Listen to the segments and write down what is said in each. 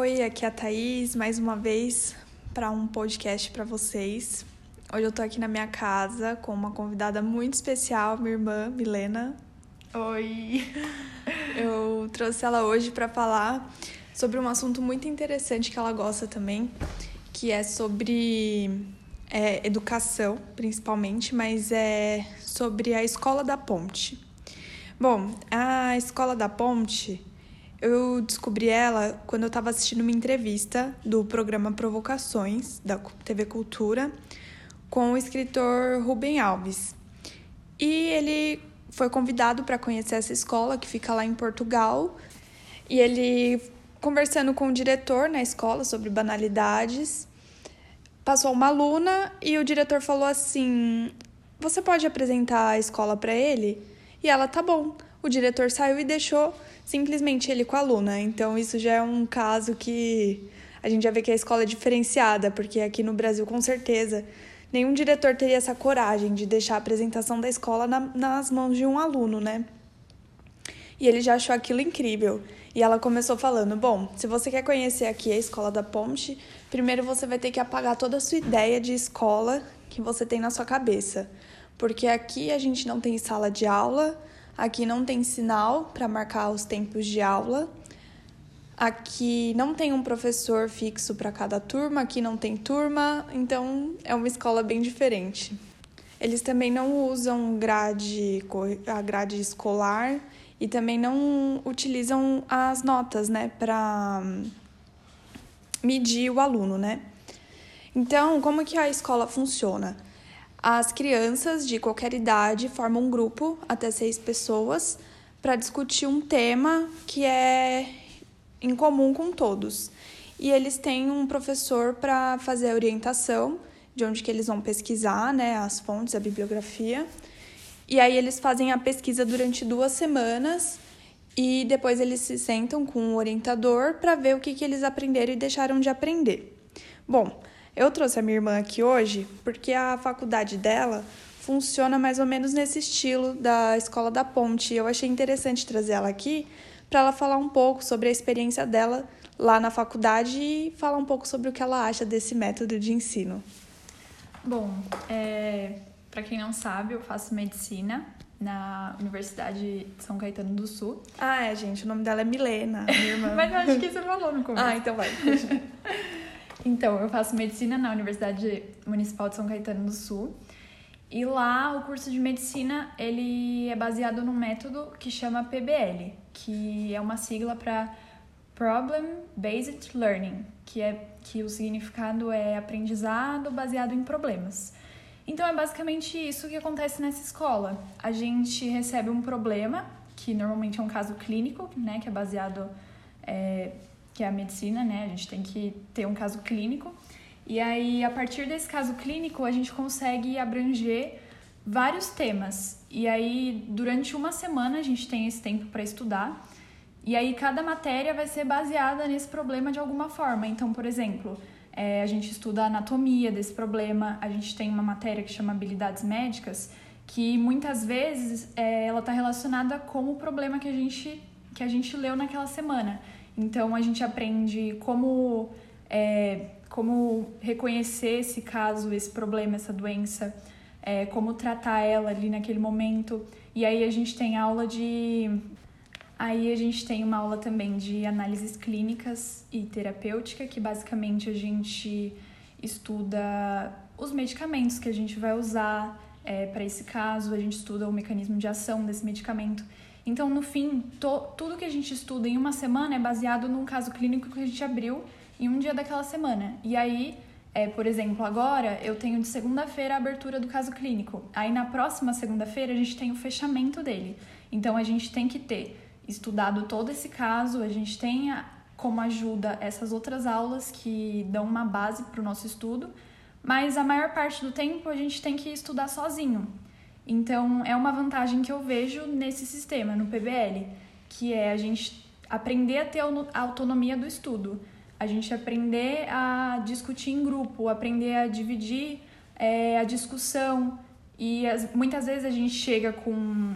Oi, aqui é a Thaís, mais uma vez para um podcast para vocês. Hoje eu tô aqui na minha casa com uma convidada muito especial, minha irmã Milena. Oi. Eu trouxe ela hoje para falar sobre um assunto muito interessante que ela gosta também, que é sobre é, educação, principalmente, mas é sobre a Escola da Ponte. Bom, a Escola da Ponte, eu descobri ela quando eu estava assistindo uma entrevista do programa Provocações, da TV Cultura, com o escritor Rubem Alves. E ele foi convidado para conhecer essa escola que fica lá em Portugal. E ele, conversando com o diretor na escola sobre banalidades, passou uma aluna e o diretor falou assim: Você pode apresentar a escola para ele? E ela, tá bom. O diretor saiu e deixou simplesmente ele com a aluna. Então, isso já é um caso que a gente já vê que a escola é diferenciada, porque aqui no Brasil, com certeza, nenhum diretor teria essa coragem de deixar a apresentação da escola na, nas mãos de um aluno, né? E ele já achou aquilo incrível. E ela começou falando: Bom, se você quer conhecer aqui a escola da Ponte, primeiro você vai ter que apagar toda a sua ideia de escola que você tem na sua cabeça. Porque aqui a gente não tem sala de aula, aqui não tem sinal para marcar os tempos de aula, aqui não tem um professor fixo para cada turma, aqui não tem turma, então é uma escola bem diferente. Eles também não usam grade, a grade escolar e também não utilizam as notas, né, para medir o aluno, né? Então, como que a escola funciona? As crianças de qualquer idade formam um grupo, até seis pessoas, para discutir um tema que é em comum com todos. E eles têm um professor para fazer a orientação de onde que eles vão pesquisar, né, as fontes, a bibliografia. E aí eles fazem a pesquisa durante duas semanas e depois eles se sentam com o orientador para ver o que, que eles aprenderam e deixaram de aprender. Bom, eu trouxe a minha irmã aqui hoje porque a faculdade dela funciona mais ou menos nesse estilo da Escola da Ponte. Eu achei interessante trazer ela aqui para ela falar um pouco sobre a experiência dela lá na faculdade e falar um pouco sobre o que ela acha desse método de ensino. Bom, é, para quem não sabe, eu faço medicina na Universidade de São Caetano do Sul. Ah, é, gente, o nome dela é Milena, minha irmã. Mas eu acho que você falou no começo. Ah, então vai. então, eu faço medicina na Universidade Municipal de São Caetano do Sul. E lá o curso de medicina, ele é baseado num método que chama PBL, que é uma sigla para Problem Based Learning, que é que o significado é aprendizado baseado em problemas. Então é basicamente isso que acontece nessa escola. A gente recebe um problema, que normalmente é um caso clínico, né, que é baseado é, que é a medicina, né? A gente tem que ter um caso clínico. E aí, a partir desse caso clínico, a gente consegue abranger vários temas. E aí, durante uma semana, a gente tem esse tempo para estudar. E aí, cada matéria vai ser baseada nesse problema de alguma forma. Então, por exemplo, é, a gente estuda a anatomia desse problema, a gente tem uma matéria que chama habilidades médicas, que muitas vezes é, ela está relacionada com o problema que a, gente, que a gente leu naquela semana. Então a gente aprende como, é, como reconhecer esse caso, esse problema, essa doença, é, como tratar ela ali naquele momento. E aí a gente tem aula de Aí a gente tem uma aula também de análises clínicas e terapêutica, que basicamente a gente estuda os medicamentos que a gente vai usar é, para esse caso, a gente estuda o mecanismo de ação desse medicamento. Então, no fim, to, tudo que a gente estuda em uma semana é baseado num caso clínico que a gente abriu em um dia daquela semana. E aí, é, por exemplo, agora eu tenho de segunda-feira a abertura do caso clínico. Aí na próxima segunda-feira a gente tem o fechamento dele. Então a gente tem que ter estudado todo esse caso, a gente tem como ajuda essas outras aulas que dão uma base para o nosso estudo, mas a maior parte do tempo a gente tem que estudar sozinho. Então, é uma vantagem que eu vejo nesse sistema, no PBL, que é a gente aprender a ter a autonomia do estudo, a gente aprender a discutir em grupo, aprender a dividir é, a discussão. E as, muitas vezes a gente chega com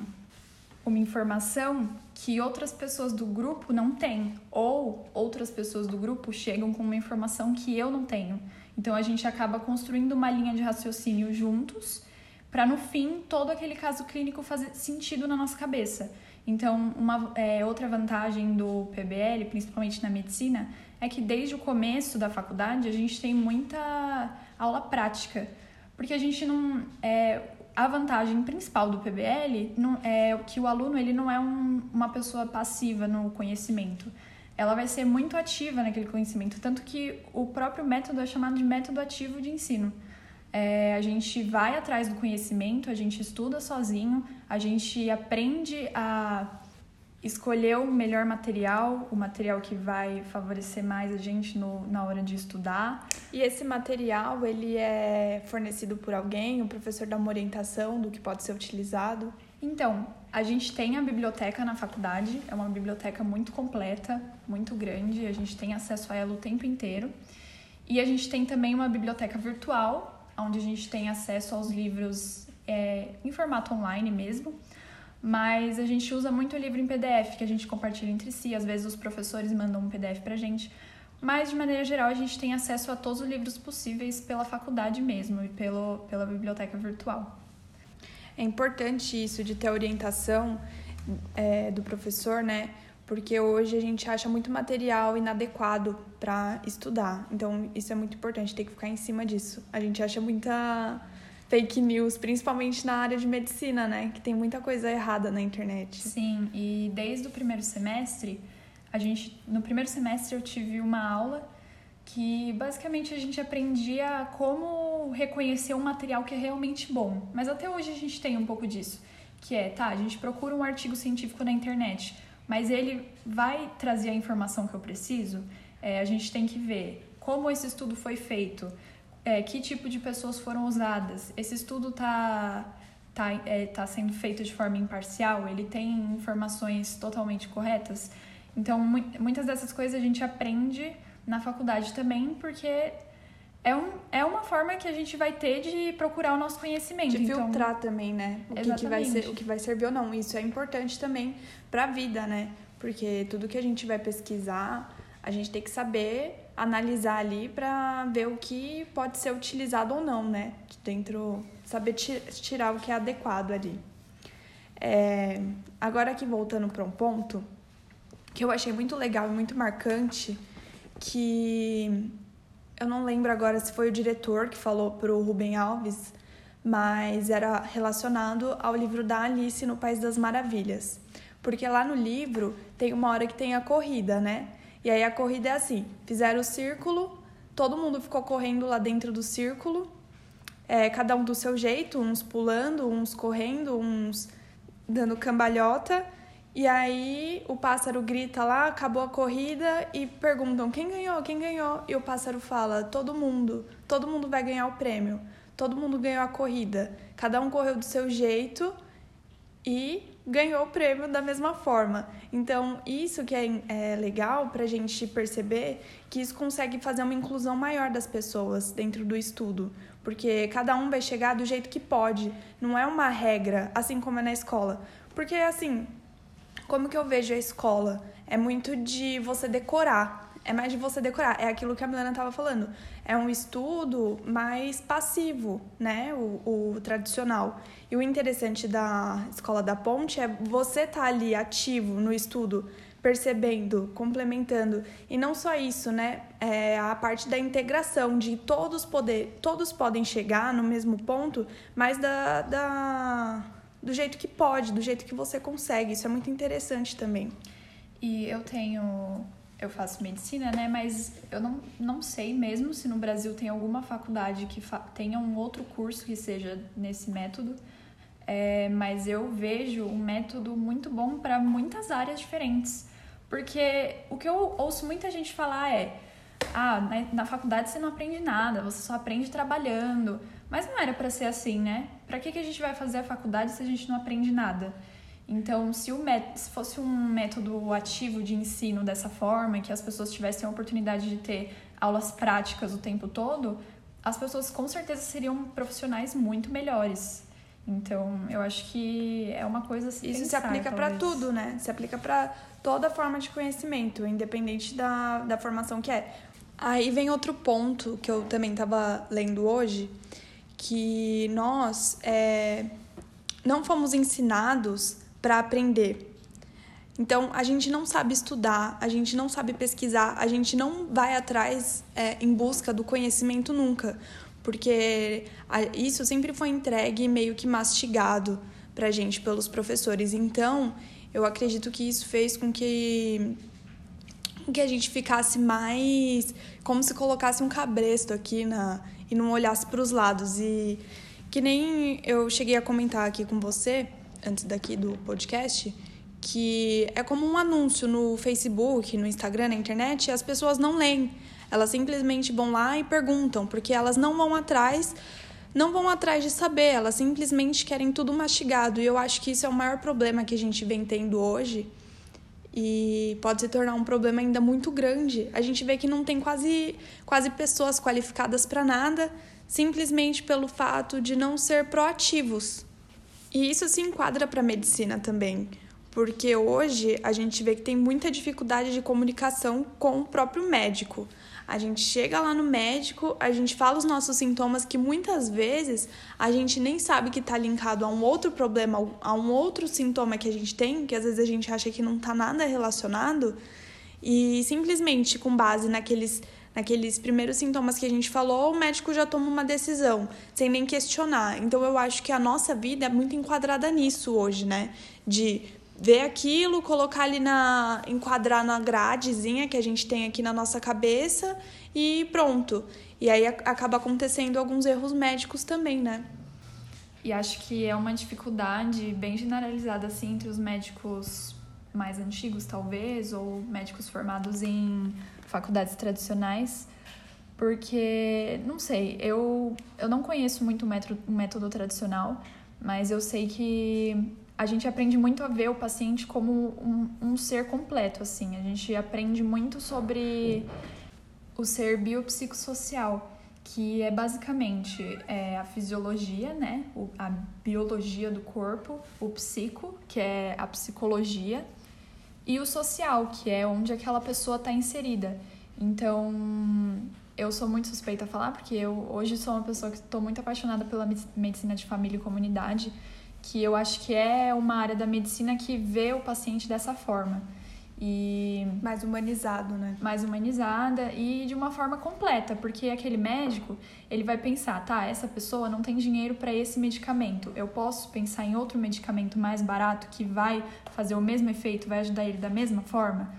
uma informação que outras pessoas do grupo não têm, ou outras pessoas do grupo chegam com uma informação que eu não tenho. Então a gente acaba construindo uma linha de raciocínio juntos, para no fim todo aquele caso clínico fazer sentido na nossa cabeça. Então, uma é, outra vantagem do PBL, principalmente na medicina, é que desde o começo da faculdade a gente tem muita aula prática, porque a gente não é, a vantagem principal do PBL não, é que o aluno ele não é um, uma pessoa passiva no conhecimento. Ela vai ser muito ativa naquele conhecimento, tanto que o próprio método é chamado de método ativo de ensino. É, a gente vai atrás do conhecimento, a gente estuda sozinho, a gente aprende a escolher o melhor material, o material que vai favorecer mais a gente no, na hora de estudar. E esse material, ele é fornecido por alguém? O professor dá uma orientação do que pode ser utilizado? Então, a gente tem a biblioteca na faculdade, é uma biblioteca muito completa, muito grande, a gente tem acesso a ela o tempo inteiro. E a gente tem também uma biblioteca virtual, onde a gente tem acesso aos livros é, em formato online mesmo mas a gente usa muito o livro em PDF, que a gente compartilha entre si, às vezes os professores mandam um PDF pra gente, mas de maneira geral a gente tem acesso a todos os livros possíveis pela faculdade mesmo e pelo, pela biblioteca virtual. É importante isso de ter orientação é, do professor, né? Porque hoje a gente acha muito material inadequado para estudar. Então, isso é muito importante, tem que ficar em cima disso. A gente acha muita fake news, principalmente na área de medicina, né? Que tem muita coisa errada na internet. Sim, e desde o primeiro semestre, a gente, no primeiro semestre eu tive uma aula que basicamente a gente aprendia como reconhecer um material que é realmente bom. Mas até hoje a gente tem um pouco disso, que é, tá, a gente procura um artigo científico na internet, mas ele vai trazer a informação que eu preciso? É, a gente tem que ver como esse estudo foi feito, é, que tipo de pessoas foram usadas. Esse estudo está tá, é, tá sendo feito de forma imparcial, ele tem informações totalmente corretas. Então, muitas dessas coisas a gente aprende na faculdade também, porque é, um, é uma forma que a gente vai ter de procurar o nosso conhecimento. De então, filtrar também, né? O que, que, vai ser, o que vai servir ou não. Isso é importante também para a vida, né? Porque tudo que a gente vai pesquisar, a gente tem que saber analisar ali para ver o que pode ser utilizado ou não, né? Dentro, saber tirar o que é adequado ali. É, agora aqui voltando para um ponto que eu achei muito legal e muito marcante, que eu não lembro agora se foi o diretor que falou pro Rubem Alves, mas era relacionado ao livro da Alice no País das Maravilhas. Porque lá no livro tem uma hora que tem a corrida, né? E aí a corrida é assim: fizeram o círculo, todo mundo ficou correndo lá dentro do círculo, é, cada um do seu jeito, uns pulando, uns correndo, uns dando cambalhota. E aí o pássaro grita lá, acabou a corrida e perguntam quem ganhou, quem ganhou. E o pássaro fala: todo mundo, todo mundo vai ganhar o prêmio, todo mundo ganhou a corrida. Cada um correu do seu jeito e ganhou o prêmio da mesma forma. Então, isso que é, é legal para a gente perceber que isso consegue fazer uma inclusão maior das pessoas dentro do estudo, porque cada um vai chegar do jeito que pode, não é uma regra, assim como é na escola. Porque, assim, como que eu vejo a escola? É muito de você decorar é mais de você decorar. É aquilo que a Milena estava falando. É um estudo mais passivo, né? O, o, tradicional. E o interessante da Escola da Ponte é você estar tá ali ativo no estudo, percebendo, complementando. E não só isso, né? É a parte da integração, de todos poder, todos podem chegar no mesmo ponto, mas da, da, do jeito que pode, do jeito que você consegue. Isso é muito interessante também. E eu tenho eu faço medicina, né? Mas eu não, não sei mesmo se no Brasil tem alguma faculdade que fa tenha um outro curso que seja nesse método. É, mas eu vejo um método muito bom para muitas áreas diferentes. Porque o que eu ouço muita gente falar é: ah, na, na faculdade você não aprende nada, você só aprende trabalhando. Mas não era para ser assim, né? Para que, que a gente vai fazer a faculdade se a gente não aprende nada? Então, se, met... se fosse um método ativo de ensino dessa forma, que as pessoas tivessem a oportunidade de ter aulas práticas o tempo todo, as pessoas com certeza seriam profissionais muito melhores. Então, eu acho que é uma coisa assim. Isso pensar, se aplica para tudo, né? Se aplica para toda forma de conhecimento, independente da, da formação que é. Aí vem outro ponto que eu também estava lendo hoje, que nós é, não fomos ensinados para aprender. Então, a gente não sabe estudar, a gente não sabe pesquisar, a gente não vai atrás é, em busca do conhecimento nunca, porque isso sempre foi entregue meio que mastigado pra gente pelos professores. Então, eu acredito que isso fez com que que a gente ficasse mais como se colocasse um cabresto aqui na e não olhasse para os lados e que nem eu cheguei a comentar aqui com você antes daqui do podcast que é como um anúncio no Facebook, no Instagram, na internet, as pessoas não leem. Elas simplesmente vão lá e perguntam, porque elas não vão atrás, não vão atrás de saber, elas simplesmente querem tudo mastigado. E eu acho que isso é o maior problema que a gente vem tendo hoje. E pode se tornar um problema ainda muito grande. A gente vê que não tem quase, quase pessoas qualificadas para nada, simplesmente pelo fato de não ser proativos. E isso se enquadra para a medicina também porque hoje a gente vê que tem muita dificuldade de comunicação com o próprio médico. A gente chega lá no médico, a gente fala os nossos sintomas que muitas vezes a gente nem sabe que está linkado a um outro problema, a um outro sintoma que a gente tem, que às vezes a gente acha que não está nada relacionado, e simplesmente com base naqueles naqueles primeiros sintomas que a gente falou, o médico já toma uma decisão, sem nem questionar. Então eu acho que a nossa vida é muito enquadrada nisso hoje, né? De ver aquilo, colocar ali na. enquadrar na gradezinha que a gente tem aqui na nossa cabeça e pronto. E aí acaba acontecendo alguns erros médicos também, né? E acho que é uma dificuldade bem generalizada assim entre os médicos mais antigos, talvez, ou médicos formados em faculdades tradicionais, porque, não sei, eu, eu não conheço muito o método, método tradicional, mas eu sei que a gente aprende muito a ver o paciente como um, um ser completo, assim. A gente aprende muito sobre o ser biopsicossocial, que é basicamente é, a fisiologia, né? O, a biologia do corpo, o psico, que é a psicologia, e o social, que é onde aquela pessoa está inserida. Então, eu sou muito suspeita a falar, porque eu hoje sou uma pessoa que estou muito apaixonada pela medicina de família e comunidade que eu acho que é uma área da medicina que vê o paciente dessa forma. E mais humanizado, né? Mais humanizada e de uma forma completa, porque aquele médico, ele vai pensar, tá, essa pessoa não tem dinheiro para esse medicamento. Eu posso pensar em outro medicamento mais barato que vai fazer o mesmo efeito, vai ajudar ele da mesma forma?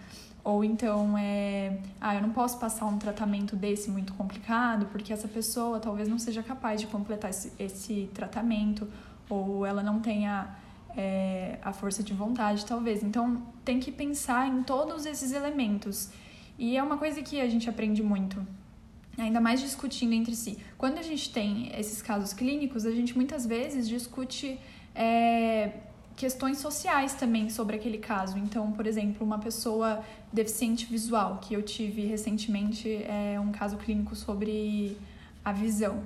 Ou então é, ah, eu não posso passar um tratamento desse muito complicado, porque essa pessoa talvez não seja capaz de completar esse, esse tratamento ou ela não tenha é, a força de vontade, talvez. Então, tem que pensar em todos esses elementos. E é uma coisa que a gente aprende muito, ainda mais discutindo entre si. Quando a gente tem esses casos clínicos, a gente muitas vezes discute é, questões sociais também sobre aquele caso. Então, por exemplo, uma pessoa deficiente visual, que eu tive recentemente é, um caso clínico sobre a visão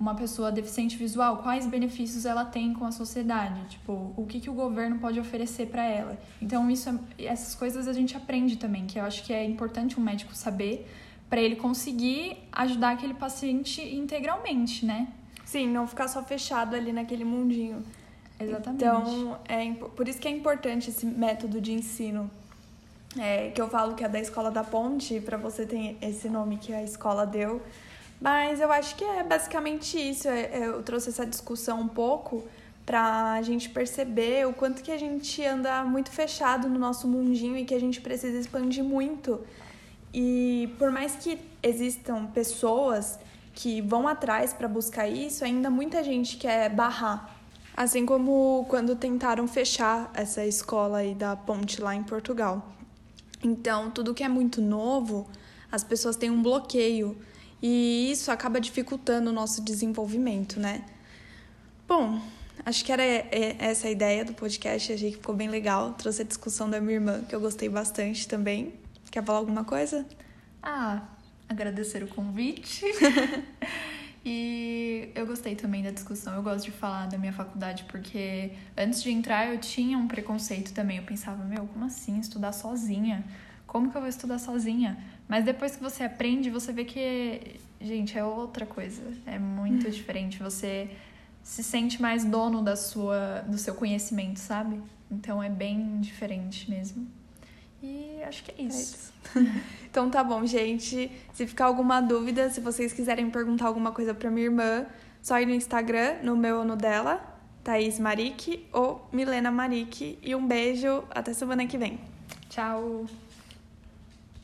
uma pessoa deficiente visual, quais benefícios ela tem com a sociedade, tipo, o que, que o governo pode oferecer para ela. Então, isso é, essas coisas a gente aprende também, que eu acho que é importante um médico saber para ele conseguir ajudar aquele paciente integralmente, né? Sim, não ficar só fechado ali naquele mundinho. Exatamente. Então, é por isso que é importante esse método de ensino. É, que eu falo que é da Escola da Ponte, para você ter esse nome que a escola deu mas eu acho que é basicamente isso. É, é, eu trouxe essa discussão um pouco para a gente perceber o quanto que a gente anda muito fechado no nosso mundinho e que a gente precisa expandir muito. E por mais que existam pessoas que vão atrás para buscar isso, ainda muita gente quer barrar. Assim como quando tentaram fechar essa escola aí da Ponte lá em Portugal. Então, tudo que é muito novo, as pessoas têm um bloqueio e isso acaba dificultando o nosso desenvolvimento, né? Bom, acho que era essa a ideia do podcast, achei que ficou bem legal. Trouxe a discussão da minha irmã, que eu gostei bastante também. Quer falar alguma coisa? Ah, agradecer o convite. E eu gostei também da discussão. Eu gosto de falar da minha faculdade porque antes de entrar eu tinha um preconceito também. Eu pensava, meu, como assim estudar sozinha? Como que eu vou estudar sozinha? Mas depois que você aprende, você vê que, gente, é outra coisa. É muito hum. diferente. Você se sente mais dono da sua, do seu conhecimento, sabe? Então é bem diferente mesmo. E acho que é isso. É isso. então tá bom, gente. Se ficar alguma dúvida, se vocês quiserem perguntar alguma coisa pra minha irmã, só ir no Instagram, no meu ou no dela, Thaís Marique ou Milena Marique. E um beijo, até semana que vem. Tchau!